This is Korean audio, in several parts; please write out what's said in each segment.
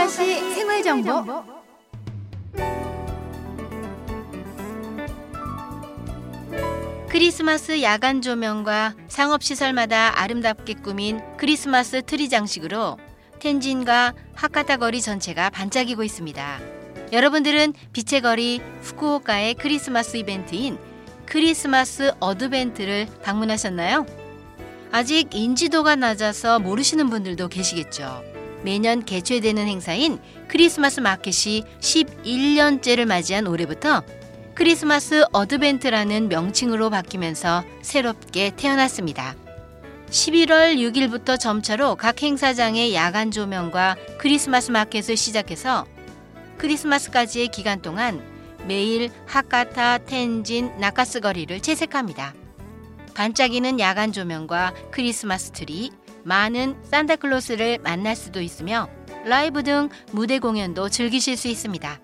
후쿠오카시 생활 정보. 크리스마스 야간 조명과 상업시설마다 아름답게 꾸민 크리스마스 트리 장식으로 텐진과 하카타 거리 전체가 반짝이고 있습니다. 여러분들은 빛의 거리 후쿠오카의 크리스마스 이벤트인 크리스마스 Advent를 방문하셨나요? 아직 인지도가 낮아서 모르시는 분들도 계시겠죠. 매년 개최되는 행사인 크리스마스 마켓이 11년째를 맞이한 올해부터 크리스마스 Advent라는 명칭으로 바뀌면서 새롭게 태어났습니다. 11월 6일부터 점차로 각 행사장의 야간 조명과 크리스마스 마켓을 시작해서 크리스마스까지의 기간 동안 매일 하카타, 텐진, 나카스 거리를 채색합니다. 반짝이는 야간 조명과 크리스마스 트리, 많은 산타클로스를 만날 수도 있으며 라이브 등 무대 공연도 즐기실 수 있습니다.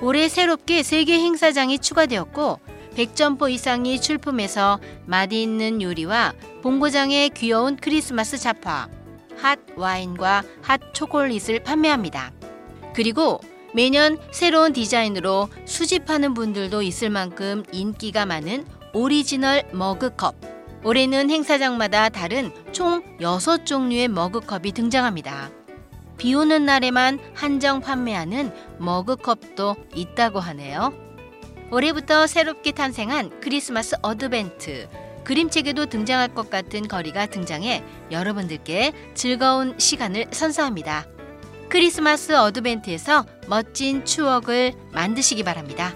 올해 새롭게 세계 행사장이 추가되었고 100점포 이상이 출품해서 맛있는 요리와 본고장의 귀여운 크리스마스 잡화, 핫 와인과 핫 초콜릿을 판매합니다. 그리고 매년 새로운 디자인으로 수집하는 분들도 있을 만큼 인기가 많은 오리지널 머그컵. 올해는 행사장마다 다른 총 6종류의 머그컵이 등장합니다. 비 오는 날에만 한정 판매하는 머그컵도 있다고 하네요. 올해부터 새롭게 탄생한 크리스마스 Advent. 그림책에도 등장할 것 같은 거리가 등장해 여러분들께 즐거운 시간을 선사합니다. 크리스마스 Advent에서 멋진 추억을 만드시기 바랍니다.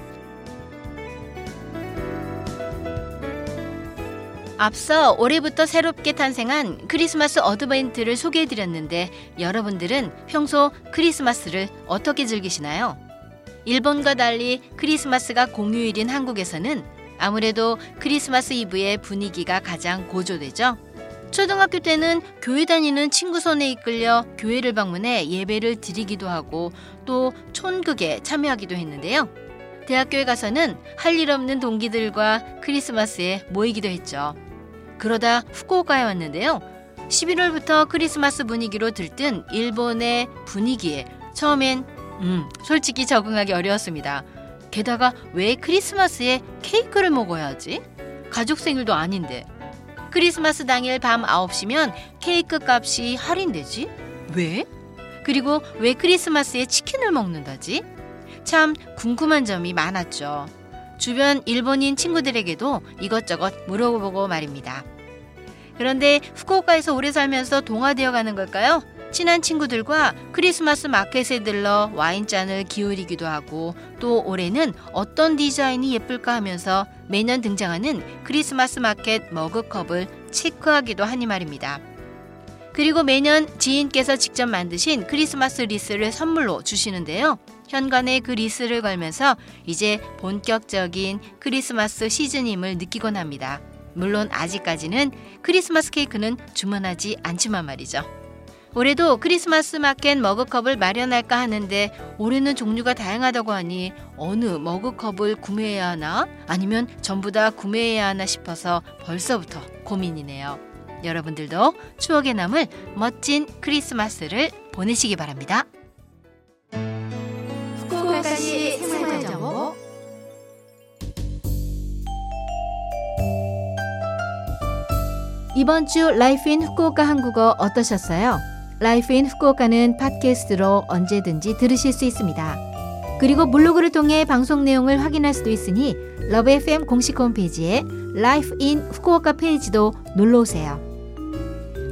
앞서 올해부터 새롭게 탄생한 크리스마스 어드벤트를 소개해드렸는데 여러분들은 평소 크리스마스를 어떻게 즐기시나요? 일본과 달리 크리스마스가 공휴일인 한국에서는 아무래도 크리스마스 이브의 분위기가 가장 고조되죠. 초등학교 때는 교회 다니는 친구 손에 이끌려 교회를 방문해 예배를 드리기도 하고 또 촌극에 참여하기도 했는데요. 대학교에 가서는 할 일 없는 동기들과 크리스마스에 모이기도 했죠. 그러다 후쿠오카에 왔는데요. 11월부터 크리스마스 분위기로 들뜬 일본의 분위기에 처음엔 음, 솔직히 적응하기 어려웠습니다. 게다가 왜 크리스마스에 케이크를 먹어야 하지? 가족 생일도 아닌데. 크리스마스 당일 밤 9시면 케이크 값이 할인되지? 왜? 그리고 왜 크리스마스에 치킨을 먹는다지? 참 궁금한 점이 많았죠. 주변 일본인 친구들에게도 이것저것 물어보고 말입니다. 그런데 후쿠오카에서 오래 살면서 동화되어 가는 걸까요? 친한 친구들과 크리스마스 마켓에 들러 와인잔을 기울이기도 하고 또 올해는 어떤 디자인이 예쁠까 하면서 매년 등장하는 크리스마스 마켓 머그컵을 체크하기도 하니 말입니다. 그리고 매년 지인께서 직접 만드신 크리스마스 리스를 선물로 주시는데요. 현관에 그 리스를 걸면서 이제 본격적인 크리스마스 시즌임을 느끼곤 합니다. 물론 아직까지는 크리스마스 케이크는 주문하지 않지만 말이죠. 올해도 크리스마스 마켓 머그컵을 마련할까 하는데 올해는 종류가 다양하다고 하니 어느 머그컵을 구매해야 하나 아니면 전부 다 구매해야 하나 싶어서 벌써부터 고민이네요. 여러분들도 추억에 남을 멋진 크리스마스를 보내시기 바랍니다. 후쿠오카시 생활정보 이번 주 Life in 후쿠오카 한국어 어떠셨어요? Life in 후쿠오카는 팟캐스트로 언제든지 들으실 수 있습니다. 그리고 블로그를 통해 방송 내용을 확인할 수도 있으니 Love FM 공식 홈페이지에 Life in 후쿠오카 페이지도 놀러 오세요.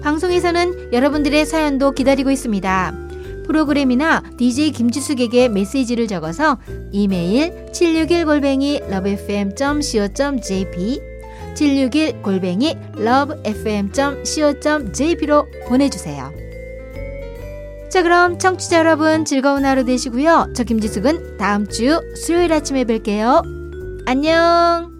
방송에서는 여러분들의 사연도 기다리고 있습니다. 프로그램이나 DJ 김지숙에게 메시지를 적어서 이메일 761골뱅이 lovefm.co.jp 761골뱅이 lovefm.co.jp로 보내주세요. 자, 그럼 청취자 여러분 즐거운 하루 되시고요. 저 김지숙은 다음 주 수요일 아침에 뵐게요. 안녕.